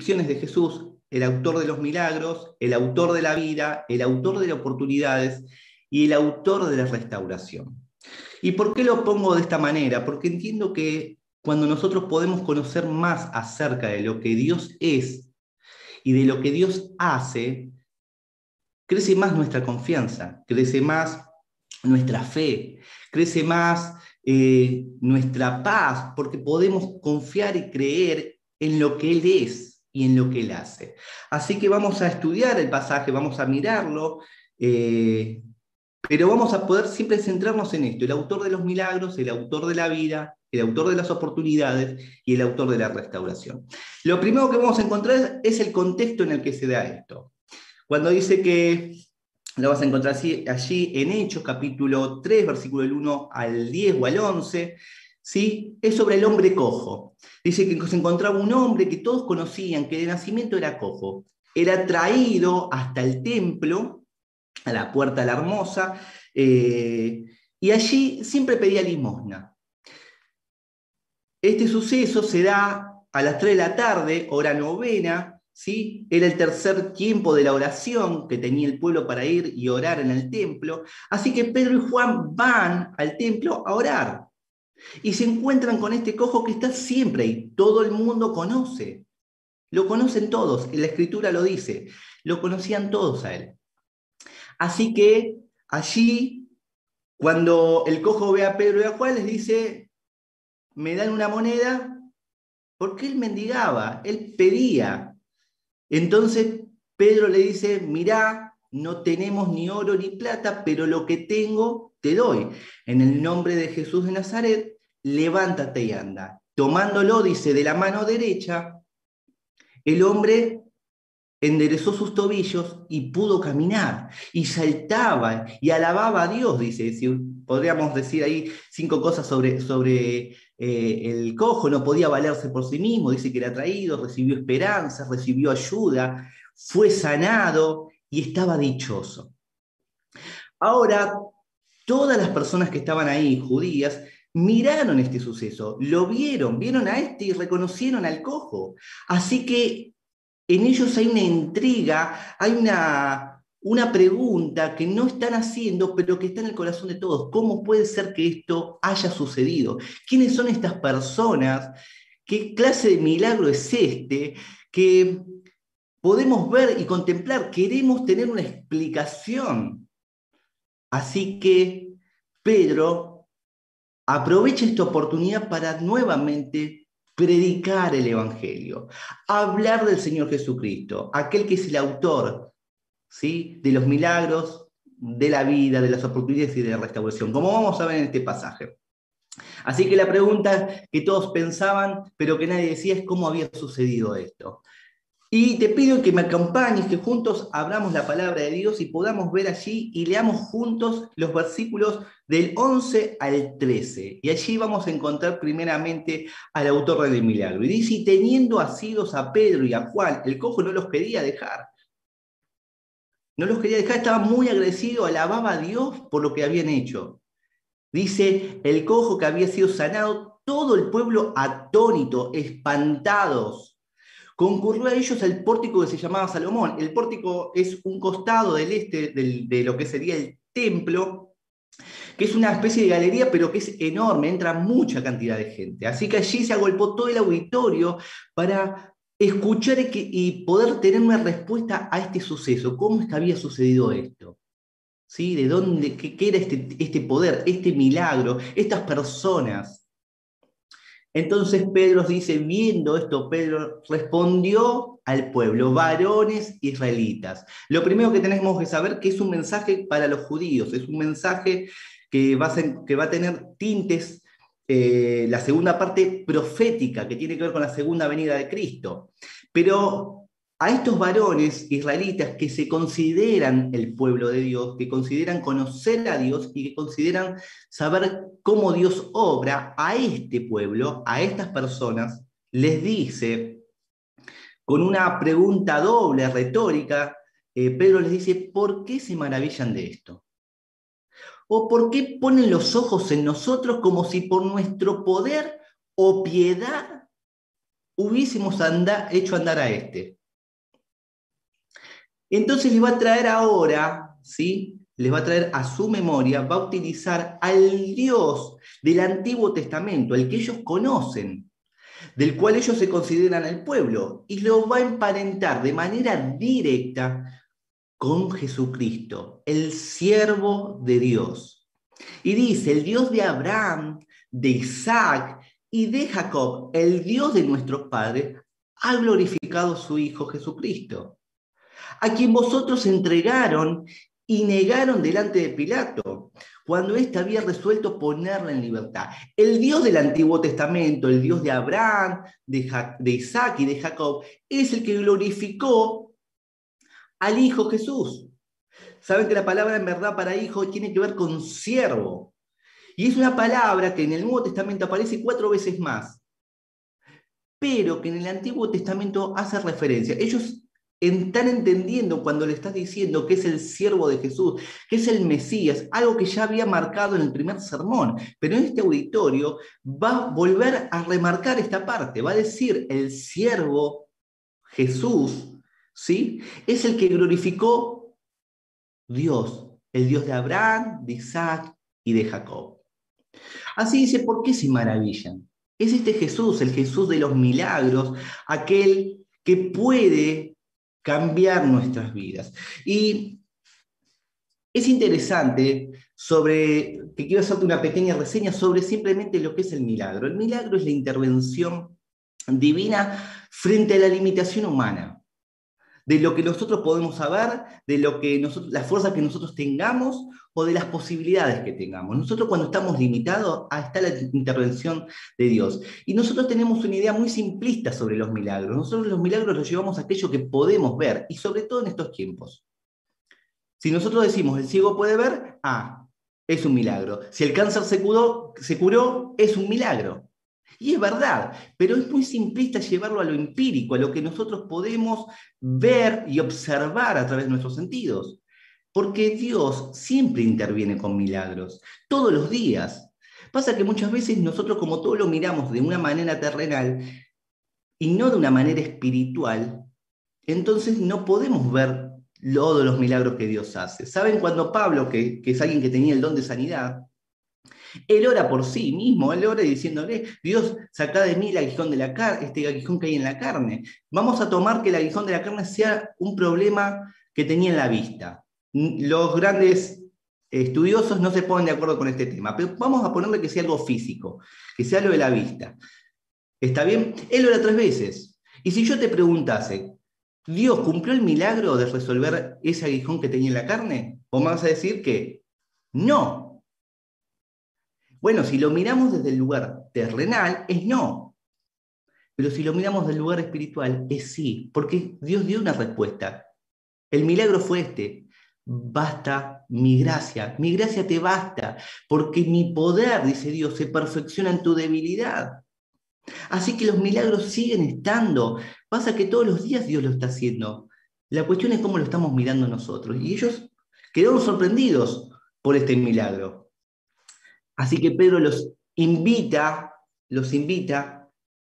de Jesús, el autor de los milagros, el autor de la vida, el autor de las oportunidades y el autor de la restauración. ¿Y por qué lo pongo de esta manera? Porque entiendo que cuando nosotros podemos conocer más acerca de lo que Dios es y de lo que Dios hace, crece más nuestra confianza, crece más nuestra fe, crece más eh, nuestra paz, porque podemos confiar y creer en lo que Él es y en lo que Él hace. Así que vamos a estudiar el pasaje, vamos a mirarlo, eh, pero vamos a poder siempre centrarnos en esto, el autor de los milagros, el autor de la vida, el autor de las oportunidades y el autor de la restauración. Lo primero que vamos a encontrar es el contexto en el que se da esto. Cuando dice que lo vas a encontrar allí en Hechos, capítulo 3, versículo del 1 al 10 o al 11, ¿sí? es sobre el hombre cojo. Dice que se encontraba un hombre que todos conocían, que de nacimiento era cojo. Era traído hasta el templo, a la puerta de la hermosa, eh, y allí siempre pedía limosna. Este suceso se da a las 3 de la tarde, hora novena, ¿sí? Era el tercer tiempo de la oración que tenía el pueblo para ir y orar en el templo. Así que Pedro y Juan van al templo a orar. Y se encuentran con este cojo que está siempre ahí. Todo el mundo conoce. Lo conocen todos. La escritura lo dice. Lo conocían todos a él. Así que allí, cuando el cojo ve a Pedro y a Juan, les dice, me dan una moneda, porque él mendigaba, él pedía, entonces Pedro le dice, mirá, no tenemos ni oro ni plata, pero lo que tengo te doy. En el nombre de Jesús de Nazaret, levántate y anda. Tomándolo, dice, de la mano derecha, el hombre enderezó sus tobillos y pudo caminar, y saltaba y alababa a Dios, dice. Si podríamos decir ahí cinco cosas sobre, sobre eh, el cojo, no podía valerse por sí mismo, dice que era traído, recibió esperanza, recibió ayuda, fue sanado y estaba dichoso. Ahora, todas las personas que estaban ahí, judías, miraron este suceso, lo vieron, vieron a este y reconocieron al cojo. Así que en ellos hay una intriga, hay una, una pregunta que no están haciendo, pero que está en el corazón de todos. ¿Cómo puede ser que esto haya sucedido? ¿Quiénes son estas personas? ¿Qué clase de milagro es este? Que podemos ver y contemplar, queremos tener una explicación. Así que Pedro aprovecha esta oportunidad para nuevamente predicar el Evangelio, hablar del Señor Jesucristo, aquel que es el autor ¿sí? de los milagros, de la vida, de las oportunidades y de la restauración, como vamos a ver en este pasaje. Así que la pregunta que todos pensaban, pero que nadie decía, es cómo había sucedido esto. Y te pido que me acompañes, que juntos abramos la palabra de Dios y podamos ver allí y leamos juntos los versículos del 11 al 13. Y allí vamos a encontrar primeramente al autor del milagro. Y dice, y teniendo asidos a Pedro y a Juan, el cojo no los quería dejar. No los quería dejar, estaba muy agradecido, alababa a Dios por lo que habían hecho. Dice, el cojo que había sido sanado, todo el pueblo atónito, espantados concurrió a ellos al pórtico que se llamaba Salomón. El pórtico es un costado del este de lo que sería el templo, que es una especie de galería, pero que es enorme, entra mucha cantidad de gente. Así que allí se agolpó todo el auditorio para escuchar y, poder tener una respuesta a este suceso. ¿Cómo es que había sucedido esto? ¿Sí? ¿De dónde, qué, qué era este, este poder, este milagro, estas personas? Entonces Pedro dice, viendo esto, Pedro respondió al pueblo, varones israelitas. Lo primero que tenemos que saber que es un mensaje para los judíos, es un mensaje que va a, que va a tener tintes, eh, la segunda parte profética, que tiene que ver con la segunda venida de Cristo. Pero a estos varones israelitas que se consideran el pueblo de Dios, que consideran conocer a Dios y que consideran saber cómo Dios obra, a este pueblo, a estas personas, les dice, con una pregunta doble, retórica, eh, Pedro les dice, ¿por qué se maravillan de esto? ¿O por qué ponen los ojos en nosotros como si por nuestro poder o piedad hubiésemos hecho andar a este. Entonces les va a traer ahora, ¿sí? Les va a traer a su memoria, va a utilizar al Dios del Antiguo Testamento, el que ellos conocen, del cual ellos se consideran el pueblo, y lo va a emparentar de manera directa con Jesucristo, el siervo de Dios. Y dice, el Dios de Abraham, de Isaac y de Jacob, el Dios de nuestros padres, ha glorificado a su Hijo Jesucristo, a quien vosotros entregaron y negaron delante de Pilato, cuando éste había resuelto ponerla en libertad. El Dios del Antiguo Testamento, el Dios de Abraham, de, de Isaac y de Jacob, es el que glorificó al Hijo Jesús. Saben que la palabra en verdad para hijo tiene que ver con siervo. Y es una palabra que en el Nuevo Testamento aparece cuatro veces más, pero que en el Antiguo Testamento hace referencia. Ellos están entendiendo cuando le estás diciendo que es el siervo de Jesús, que es el Mesías, algo que ya había marcado en el primer sermón, pero en este auditorio va a volver a remarcar esta parte, va a decir el siervo Jesús, ¿sí? Es el que glorificó Dios, el Dios de Abraham, de Isaac y de Jacob. Así dice, ¿por qué se maravillan? Es este Jesús, el Jesús de los milagros, aquel que puede cambiar nuestras vidas. Y es interesante sobre, que quiero hacerte una pequeña reseña sobre simplemente lo que es el milagro. El milagro es la intervención divina frente a la limitación humana de lo que nosotros podemos saber, de lo que nosotros, las fuerzas que nosotros tengamos o de las posibilidades que tengamos. Nosotros cuando estamos limitados, está la intervención de Dios. Y nosotros tenemos una idea muy simplista sobre los milagros. Nosotros los milagros los llevamos a aquello que podemos ver, y sobre todo en estos tiempos. Si nosotros decimos, el ciego puede ver, ah, es un milagro. Si el cáncer se curó es un milagro. Y es verdad, pero es muy simplista llevarlo a lo empírico, a lo que nosotros podemos ver y observar a través de nuestros sentidos. Porque Dios siempre interviene con milagros, todos los días. Pasa que muchas veces nosotros como todo lo miramos de una manera terrenal y no de una manera espiritual, entonces no podemos ver todos los milagros que Dios hace. ¿Saben cuando Pablo, que, que es alguien que tenía el don de sanidad, él ora por sí mismo, él ora diciéndole, Dios, saca de mí el aguijón de la carne, este aguijón que hay en la carne. Vamos a tomar que el aguijón de la carne sea un problema que tenía en la vista. Los grandes estudiosos no se ponen de acuerdo con este tema, pero vamos a ponerle que sea algo físico, que sea lo de la vista. ¿Está bien? Él ora tres veces. Y si yo te preguntase, ¿Dios cumplió el milagro de resolver ese aguijón que tenía en la carne? ¿O me vas a decir que no, bueno, si lo miramos desde el lugar terrenal, es no. Pero si lo miramos del lugar espiritual, es sí, porque Dios dio una respuesta. El milagro fue este. Basta mi gracia, mi gracia te basta, porque mi poder, dice Dios, se perfecciona en tu debilidad. Así que los milagros siguen estando. Pasa que todos los días Dios lo está haciendo. La cuestión es cómo lo estamos mirando nosotros. Y ellos quedaron sorprendidos por este milagro. Así que Pedro los invita, los invita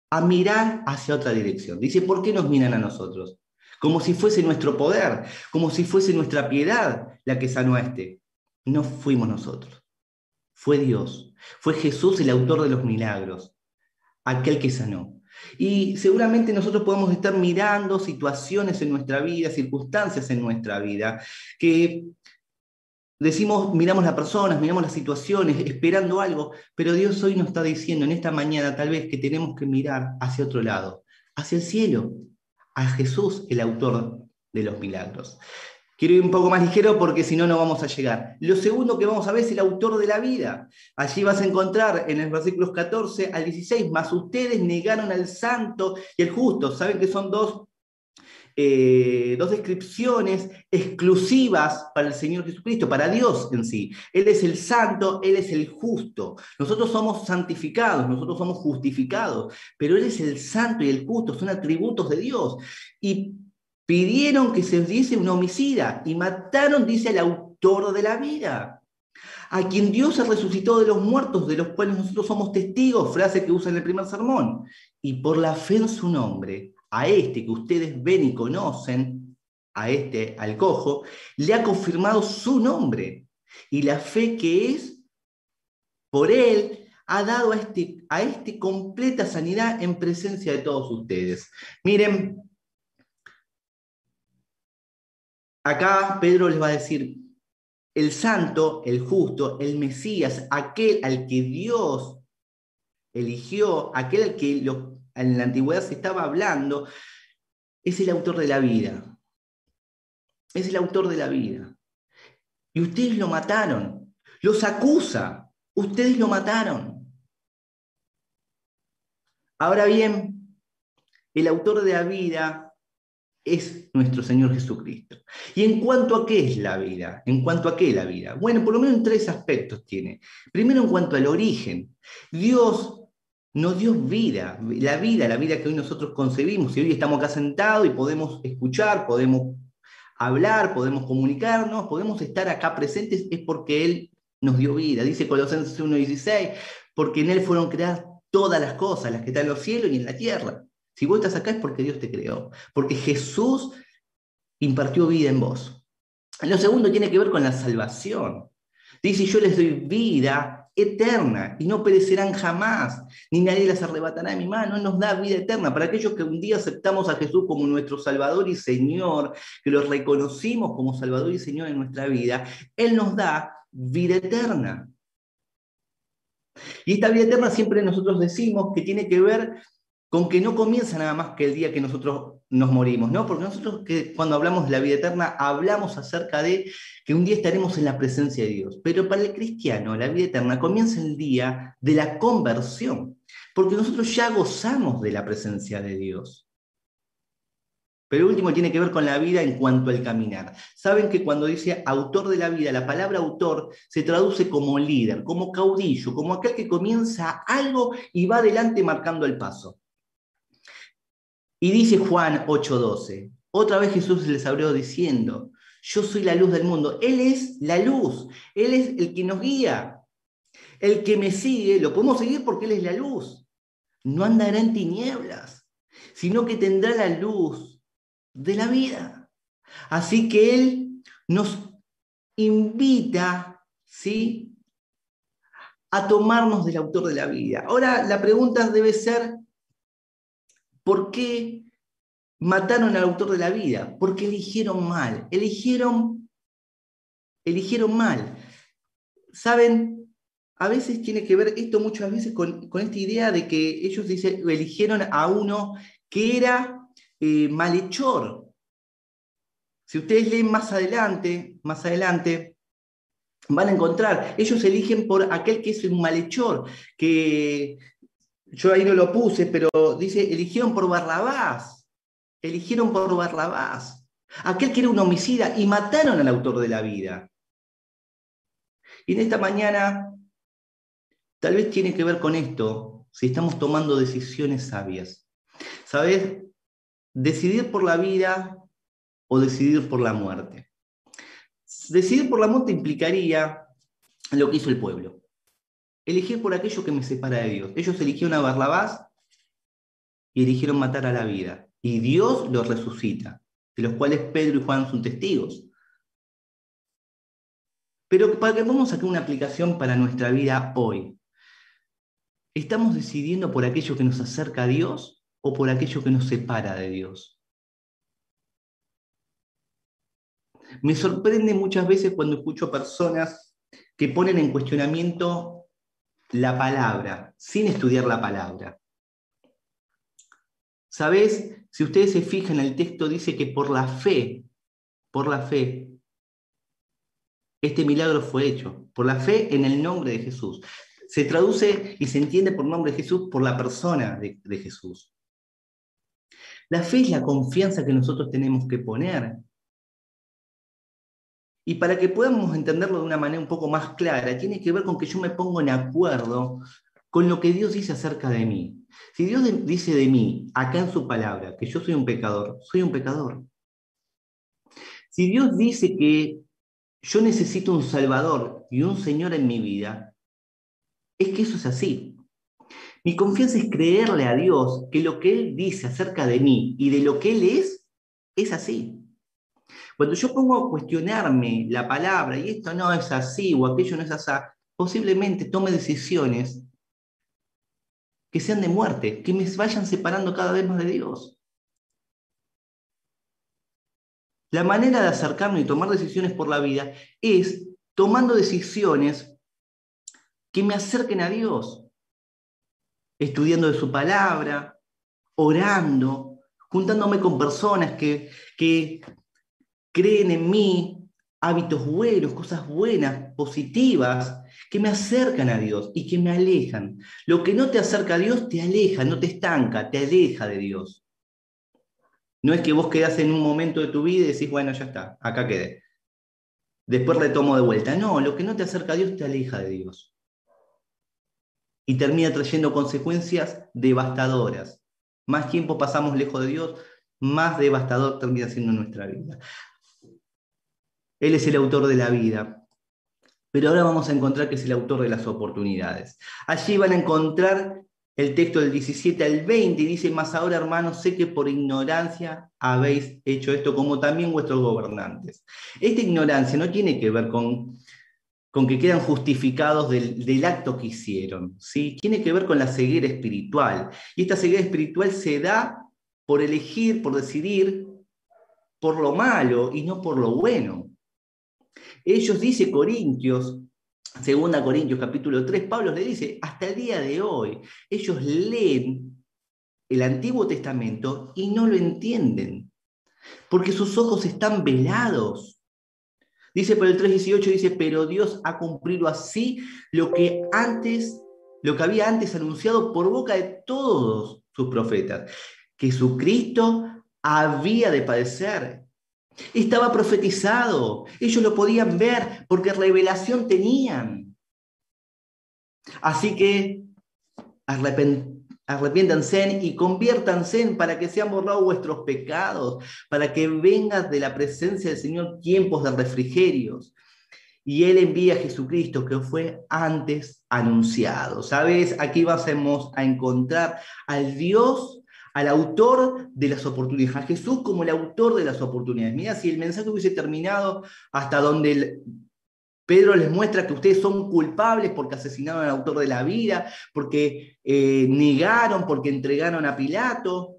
a mirar hacia otra dirección. Dice, ¿por qué nos miran a nosotros? Como si fuese nuestro poder, como si fuese nuestra piedad la que sanó a este. No fuimos nosotros, fue Dios, fue Jesús el autor de los milagros, aquel que sanó. Y seguramente nosotros podemos estar mirando situaciones en nuestra vida, circunstancias en nuestra vida, que Decimos, miramos las personas, miramos las situaciones, esperando algo, pero Dios hoy nos está diciendo en esta mañana tal vez que tenemos que mirar hacia otro lado, hacia el cielo, a Jesús, el autor de los milagros. Quiero ir un poco más ligero porque si no, no vamos a llegar. Lo segundo que vamos a ver es el autor de la vida. Allí vas a encontrar en el versículos 14 al 16, más ustedes negaron al santo y el justo. Saben que son dos eh, dos descripciones exclusivas para el Señor Jesucristo, para Dios en sí. Él es el santo, Él es el justo. Nosotros somos santificados, nosotros somos justificados, pero Él es el santo y el justo, son atributos de Dios. Y pidieron que se diese un homicida y mataron, dice el autor de la vida. a quien Dios ha resucitado de los muertos, de los cuales nosotros somos testigos, frase que usa en el primer sermón, y por la fe en su nombre, a este que ustedes ven y conocen, a este, al cojo, le ha confirmado su nombre y la fe que es por él ha dado a este, a este completa sanidad en presencia de todos ustedes. Miren, acá Pedro les va a decir, el santo, el justo, el Mesías, aquel al que Dios eligió, aquel al que en la antigüedad se estaba hablando, es el autor de la vida. Es el autor de la vida. Y ustedes lo mataron. Los acusa. Ustedes lo mataron. Ahora bien, el autor de la vida es nuestro Señor Jesucristo. ¿Y en cuanto a qué es la vida? ¿En cuanto a qué la vida? Bueno, por lo menos en tres aspectos tiene. Primero, en cuanto al origen. Dios nos dio vida, la vida, la vida que hoy nosotros concebimos. Y hoy estamos acá sentados y podemos escuchar, podemos hablar, podemos comunicarnos, podemos estar acá presentes, es porque Él nos dio vida. Dice Colosenses 1.16, porque en Él fueron creadas todas las cosas, las que están en los cielos y en la tierra. Si vos estás acá es porque Dios te creó, porque Jesús impartió vida en vos. Lo segundo tiene que ver con la salvación. Dice, yo les doy vida eterna y no perecerán jamás, ni nadie las arrebatará de mi mano. Nos da vida eterna para aquellos que un día aceptamos a Jesús como nuestro Salvador y Señor, que lo reconocimos como Salvador y Señor en nuestra vida. Él nos da vida eterna. Y esta vida eterna siempre nosotros decimos que tiene que ver con que no comienza nada más que el día que nosotros nos morimos, ¿no? Porque nosotros cuando hablamos de la vida eterna hablamos acerca de que un día estaremos en la presencia de Dios. Pero para el cristiano la vida eterna comienza el día de la conversión, porque nosotros ya gozamos de la presencia de Dios. Pero último tiene que ver con la vida en cuanto al caminar. Saben que cuando dice autor de la vida, la palabra autor se traduce como líder, como caudillo, como aquel que comienza algo y va adelante marcando el paso. Y dice Juan 8:12, otra vez Jesús les abrió diciendo, yo soy la luz del mundo. Él es la luz, Él es el que nos guía. El que me sigue, lo podemos seguir porque Él es la luz. No andará en tinieblas, sino que tendrá la luz de la vida. Así que Él nos invita, ¿sí? A tomarnos del autor de la vida. Ahora la pregunta debe ser, ¿Por qué mataron al autor de la vida? Porque eligieron mal, eligieron, eligieron mal. ¿Saben? A veces tiene que ver esto muchas veces con, esta idea de que ellos eligieron a uno que era eh, malhechor. Si ustedes leen más adelante, más adelante, van a encontrar, ellos eligen por aquel que es un malhechor, que yo ahí no lo puse, pero dice, eligieron por Barrabás, eligieron por Barrabás, aquel que era un homicida y mataron al autor de la vida. Y en esta mañana, tal vez tiene que ver con esto, si estamos tomando decisiones sabias. ¿Sabes? Decidir por la vida o decidir por la muerte. Decidir por la muerte implicaría lo que hizo el pueblo elegir por aquello que me separa de Dios. Ellos eligieron a Barrabás y eligieron matar a la vida. Y Dios los resucita, de los cuales Pedro y Juan son testigos. Pero para que a sacar una aplicación para nuestra vida hoy, ¿estamos decidiendo por aquello que nos acerca a Dios o por aquello que nos separa de Dios? Me sorprende muchas veces cuando escucho personas que ponen en cuestionamiento la palabra, sin estudiar la palabra. ¿Sabes? Si ustedes se fijan, el texto dice que por la fe, por la fe, este milagro fue hecho, por la fe en el nombre de Jesús. Se traduce y se entiende por nombre de Jesús por la persona de, Jesús. La fe es la confianza que nosotros tenemos que poner y para que podamos entenderlo de una manera un poco más clara, tiene que ver con que yo me pongo en acuerdo con lo que Dios dice acerca de mí. Si Dios dice de mí, acá en su palabra, que yo soy un pecador, soy un pecador. Si Dios dice que yo necesito un Salvador y un Señor en mi vida, es que eso es así. Mi confianza es creerle a Dios que lo que Él dice acerca de mí y de lo que Él es, es así. Cuando yo pongo a cuestionarme la palabra y esto no es así o aquello no es así, posiblemente tome decisiones que sean de muerte, que me vayan separando cada vez más de Dios. La manera de acercarme y tomar decisiones por la vida es tomando decisiones que me acerquen a Dios, estudiando su palabra, orando, juntándome con personas que, que creen en mí hábitos buenos, cosas buenas, positivas, que me acercan a Dios y que me alejan. Lo que no te acerca a Dios te aleja, no te estanca, te aleja de Dios. No es que vos quedás en un momento de tu vida y decís, bueno, ya está, acá quedé. Después retomo de vuelta. No, lo que no te acerca a Dios te aleja de Dios. Y termina trayendo consecuencias devastadoras. Más tiempo pasamos lejos de Dios, más devastador termina siendo nuestra vida. Él es el autor de la vida. Pero ahora vamos a encontrar que es el autor de las oportunidades. Allí van a encontrar el texto del 17 al 20 y dice, más ahora hermanos, sé que por ignorancia habéis hecho esto, como también vuestros gobernantes. Esta ignorancia no tiene que ver con, con que quedan justificados del, del, acto que hicieron, ¿sí? tiene que ver con la ceguera espiritual. Y esta ceguera espiritual se da por elegir, por decidir por lo malo y no por lo bueno. Ellos, dice Corintios, segunda Corintios capítulo 3, Pablo le dice, hasta el día de hoy, ellos leen el Antiguo Testamento y no lo entienden, porque sus ojos están velados. Dice por el 3.18, dice, pero Dios ha cumplido así lo que antes, lo que había antes anunciado por boca de todos sus profetas, que su Cristo había de padecer estaba profetizado. Ellos lo podían ver porque revelación tenían. Así que arrepiéntanse y conviértanse para que sean borrados vuestros pecados, para que vengas de la presencia del Señor tiempos de refrigerios. Y Él envía a Jesucristo que fue antes anunciado. ¿Sabes? Aquí vamos a encontrar al Dios al autor de las oportunidades, a Jesús como el autor de las oportunidades. Mira, si el mensaje hubiese terminado hasta donde Pedro les muestra que ustedes son culpables porque asesinaron al autor de la vida, porque eh, negaron, porque entregaron a Pilato,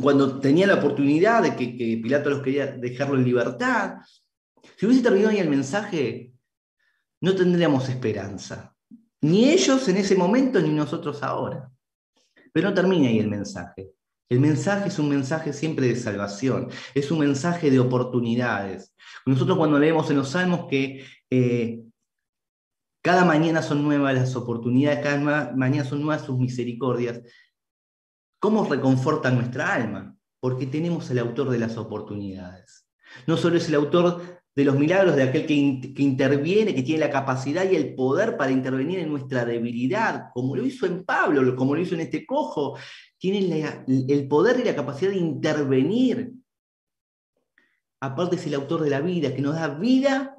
cuando tenía la oportunidad de que, que Pilato los quería dejarlo en libertad. Si hubiese terminado ahí el mensaje, no tendríamos esperanza. Ni ellos en ese momento, ni nosotros ahora. Pero no termina ahí el mensaje. El mensaje es un mensaje siempre de salvación, es un mensaje de oportunidades. Nosotros cuando leemos en los salmos que eh, cada mañana son nuevas las oportunidades, cada mañana son nuevas sus misericordias, ¿cómo reconforta nuestra alma? Porque tenemos el autor de las oportunidades. No solo es el autor de los milagros, de aquel que, que, interviene, que tiene la capacidad y el poder para intervenir en nuestra debilidad, como lo hizo en Pablo, como lo hizo en este cojo, tiene el poder y la capacidad de intervenir. Aparte es el autor de la vida, que nos da vida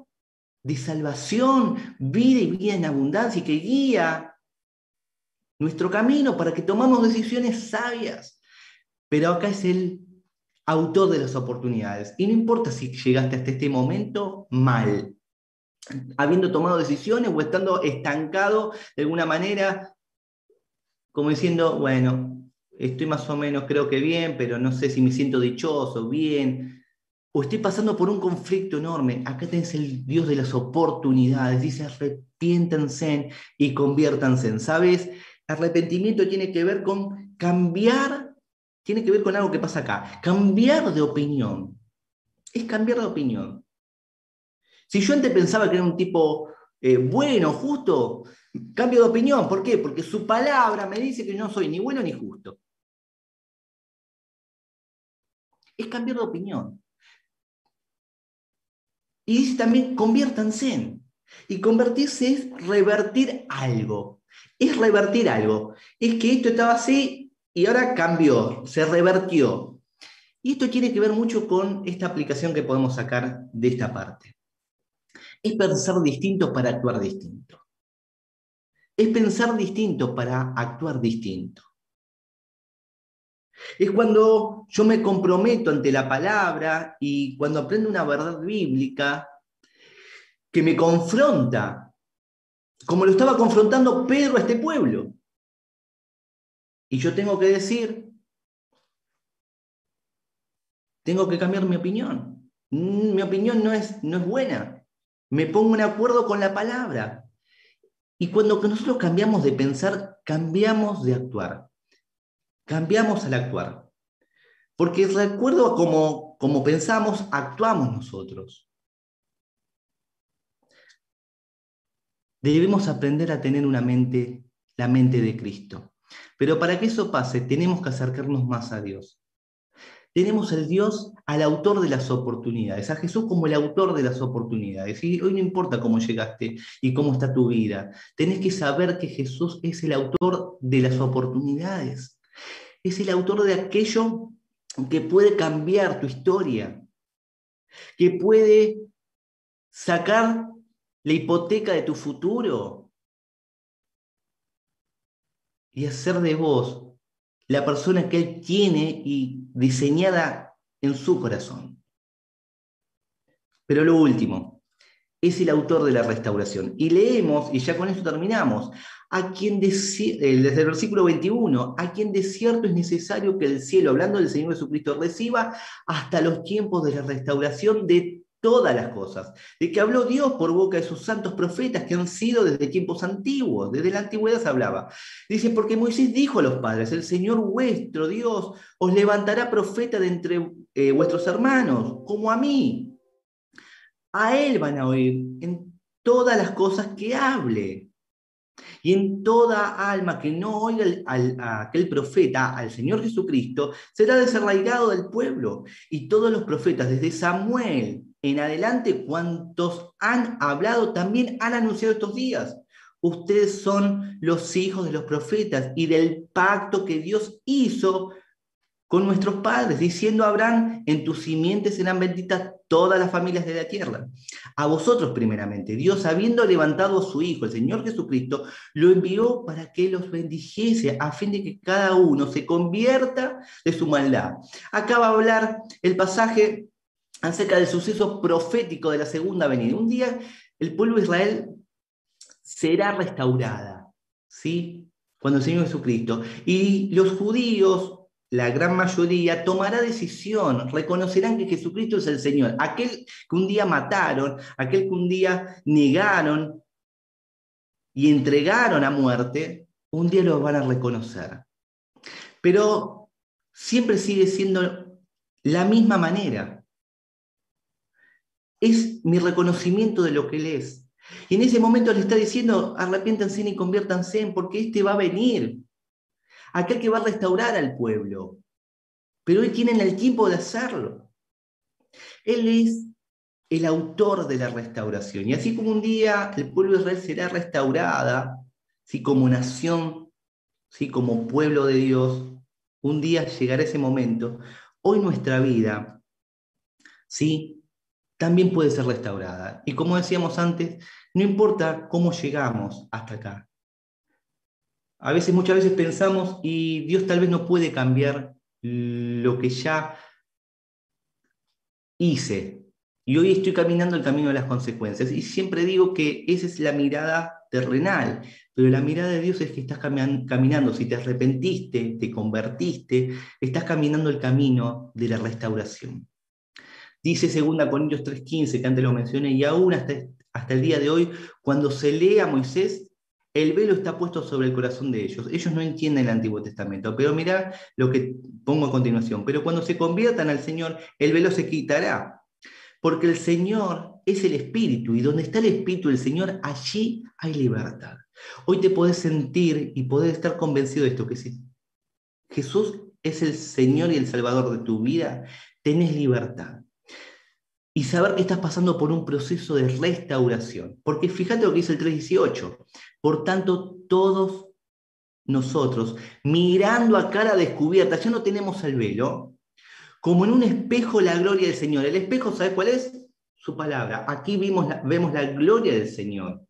de salvación, vida y vida en abundancia y que guía nuestro camino para que tomamos decisiones sabias. Pero acá es el autor de las oportunidades. Y no importa si llegaste hasta este momento mal, habiendo tomado decisiones o estando estancado de alguna manera, como diciendo, bueno, estoy más o menos creo que bien, pero no sé si me siento dichoso, bien, o estoy pasando por un conflicto enorme. Acá tenés el Dios de las oportunidades, dice arrepiéntanse y conviértanse. ¿Sabes? Arrepentimiento tiene que ver con cambiar tiene que ver con algo que pasa acá. Cambiar de opinión. Es cambiar de opinión. Si yo antes pensaba que era un tipo eh, bueno, justo, cambio de opinión. ¿Por qué? Porque su palabra me dice que no soy ni bueno ni justo. Es cambiar de opinión. Y dice también, conviértanse. Y convertirse es revertir algo. Es revertir algo. Es que esto estaba así y ahora cambió, se revertió. Y esto tiene que ver mucho con esta aplicación que podemos sacar de esta parte. Es pensar distinto para actuar distinto. Es pensar distinto para actuar distinto. Es cuando yo me comprometo ante la palabra y cuando aprendo una verdad bíblica que me confronta, como lo estaba confrontando Pedro a este pueblo. Y yo tengo que decir, tengo que cambiar mi opinión. Mm, mi opinión no es, no es buena. Me pongo en acuerdo con la palabra. Y cuando nosotros cambiamos de pensar, cambiamos de actuar. Cambiamos al actuar. Porque a como, como pensamos, actuamos nosotros. Debemos aprender a tener una mente, la mente de Cristo. Pero para que eso pase, tenemos que acercarnos más a Dios. Tenemos al Dios, al autor de las oportunidades, a Jesús como el autor de las oportunidades. Y hoy no importa cómo llegaste y cómo está tu vida, tenés que saber que Jesús es el autor de las oportunidades. Es el autor de aquello que puede cambiar tu historia, que puede sacar la hipoteca de tu futuro y hacer de vos la persona que Él tiene y diseñada en su corazón. Pero lo último, es el autor de la restauración. Y leemos, y ya con esto terminamos, a quien desde el versículo 21, a quien de cierto es necesario que el cielo, hablando del Señor Jesucristo, reciba hasta los tiempos de la restauración de todas las cosas, de que habló Dios por boca de sus santos profetas que han sido desde tiempos antiguos, desde la antigüedad se hablaba. Dice, porque Moisés dijo a los padres, el Señor vuestro Dios os levantará profeta de entre eh, vuestros hermanos, como a mí. A él van a oír en todas las cosas que hable. Y en toda alma que no oiga a aquel profeta, al Señor Jesucristo, será desarraigado del pueblo. Y todos los profetas, desde Samuel en adelante, cuantos han hablado, también han anunciado estos días. Ustedes son los hijos de los profetas y del pacto que Dios hizo con nuestros padres, diciendo a Abraham, en tus simientes serán benditas todas las familias de la tierra. A vosotros primeramente, Dios habiendo levantado a su Hijo, el Señor Jesucristo, lo envió para que los bendijese, a fin de que cada uno se convierta de su maldad. Acá va a hablar el pasaje acerca del suceso profético de la segunda venida. Un día el pueblo de Israel será restaurada, ¿sí? Cuando el Señor Jesucristo. Y los judíos la gran mayoría tomará decisión, reconocerán que Jesucristo es el Señor. Aquel que un día mataron, aquel que un día negaron y entregaron a muerte, un día lo van a reconocer. Pero siempre sigue siendo la misma manera. Es mi reconocimiento de lo que Él es. Y en ese momento le está diciendo, arrepiéntanse y conviértanse en, porque este va a venir aquel que va a restaurar al pueblo. Pero hoy tienen el tiempo de hacerlo. Él es el autor de la restauración. Y así como un día el pueblo de Israel será restaurada, ¿sí? como nación, ¿sí? como pueblo de Dios, un día llegará ese momento. Hoy nuestra vida, ¿sí? También puede ser restaurada. Y como decíamos antes, no importa cómo llegamos hasta acá, a veces, muchas veces pensamos y Dios tal vez no puede cambiar lo que ya hice. Y hoy estoy caminando el camino de las consecuencias. Y siempre digo que esa es la mirada terrenal, pero la mirada de Dios es que estás caminando, si te arrepentiste, te convertiste, estás caminando el camino de la restauración. Dice 2 Corintios 3:15, que antes lo mencioné, y aún hasta, hasta el día de hoy, cuando se lee a Moisés, el velo está puesto sobre el corazón de ellos. Ellos no entienden el Antiguo Testamento, pero mira lo que pongo a continuación. Pero cuando se conviertan al Señor, el velo se quitará, porque el Señor es el Espíritu, y donde está el Espíritu del Señor, allí hay libertad. Hoy te podés sentir y podés estar convencido de esto, que si Jesús es el Señor y el Salvador de tu vida, tenés libertad y saber que estás pasando por un proceso de restauración. Porque fíjate lo que dice el 3.18. Por tanto, todos nosotros, mirando a cara descubierta, ya no tenemos el velo, como en un espejo la gloria del Señor. El espejo, ¿sabes cuál es? su palabra. Aquí vemos vemos la gloria del Señor.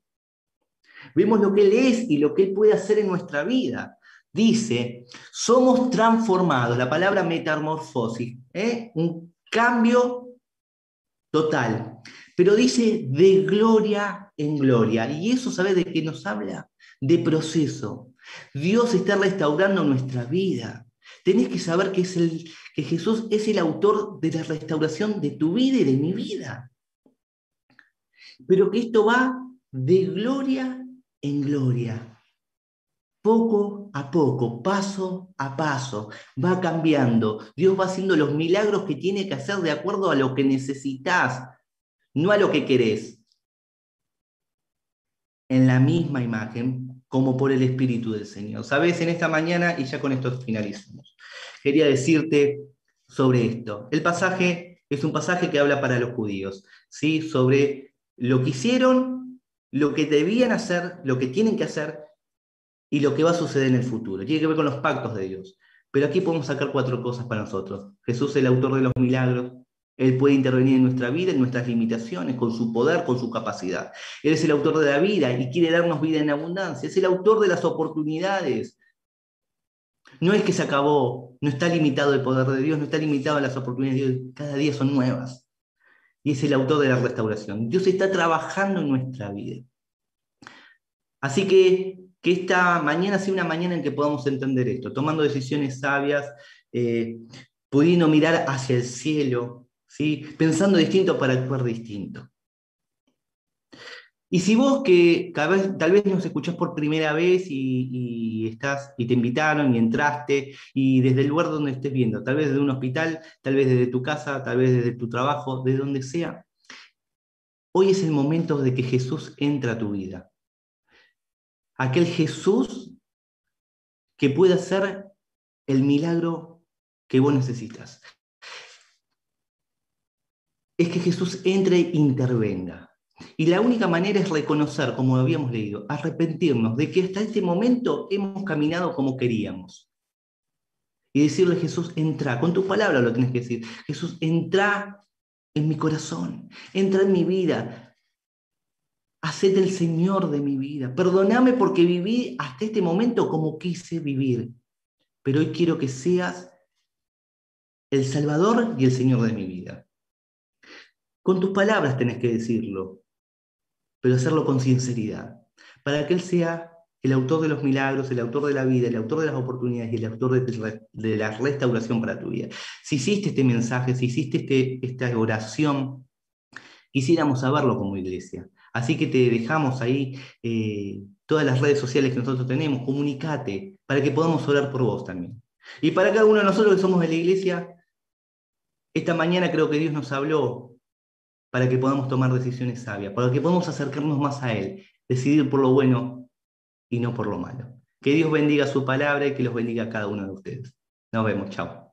Vemos lo que Él es y lo que Él puede hacer en nuestra vida. Dice, somos transformados, la palabra metamorfosis, ¿eh? un cambio total. Pero dice de gloria en gloria. Y eso, ¿sabe de qué nos habla? De proceso. Dios está restaurando nuestra vida. Tenés que saber que, es el, que Jesús es el autor de la restauración de tu vida y de mi vida. Pero que esto va de gloria en gloria. Poco a poco, paso a paso, va cambiando. Dios va haciendo los milagros que tiene que hacer de acuerdo a lo que necesitas, no a lo que querés. En la misma imagen, como por el Espíritu del Señor. Sabes, en esta mañana, y ya con esto finalizamos, quería decirte sobre esto. El pasaje es un pasaje que habla para los judíos, ¿sí? sobre lo que hicieron, lo que debían hacer, lo que tienen que hacer y lo que va a suceder en el futuro. Tiene que ver con los pactos de Dios. Pero aquí podemos sacar cuatro cosas para nosotros. Jesús es el autor de los milagros. Él puede intervenir en nuestra vida, en nuestras limitaciones, con su poder, con su capacidad. Él es el autor de la vida y quiere darnos vida en abundancia. Es el autor de las oportunidades. No es que se acabó, no está limitado el poder de Dios, no está limitado las oportunidades de Dios. Cada día son nuevas. Y es el autor de la restauración. Dios está trabajando en nuestra vida. Así que que esta mañana sea una mañana en que podamos entender esto, tomando decisiones sabias, eh, pudiendo mirar hacia el cielo, ¿sí? pensando distinto para actuar distinto. Y si vos que tal vez nos escuchás por primera vez y, estás, y te invitaron y entraste, y desde el lugar donde estés viendo, tal vez desde un hospital, tal vez desde tu casa, tal vez desde tu trabajo, de donde sea, hoy es el momento de que Jesús entre a tu vida aquel Jesús que puede hacer el milagro que vos necesitas. Es que Jesús entre e intervenga. Y la única manera es reconocer, como habíamos leído, arrepentirnos de que hasta este momento hemos caminado como queríamos. Y decirle Jesús, entra, con tu palabra lo tienes que decir, Jesús, entra en mi corazón, entra en mi vida, Haced el Señor de mi vida. Perdóname porque viví hasta este momento como quise vivir. Pero hoy quiero que seas el Salvador y el Señor de mi vida. Con tus palabras tenés que decirlo, pero hacerlo con sinceridad, para que Él sea el autor de los milagros, el autor de la vida, el autor de las oportunidades y el autor de, la restauración para tu vida. Si hiciste este mensaje, si hiciste este, esta oración, quisiéramos saberlo como iglesia. Así que te dejamos ahí eh, todas las redes sociales que nosotros tenemos, comunicate para que podamos orar por vos también. Y para cada uno de nosotros que somos de la iglesia, esta mañana creo que Dios nos habló para que podamos tomar decisiones sabias, para que podamos acercarnos más a Él, decidir por lo bueno y no por lo malo. Que Dios bendiga su palabra y que los bendiga a cada uno de ustedes. Nos vemos, chao.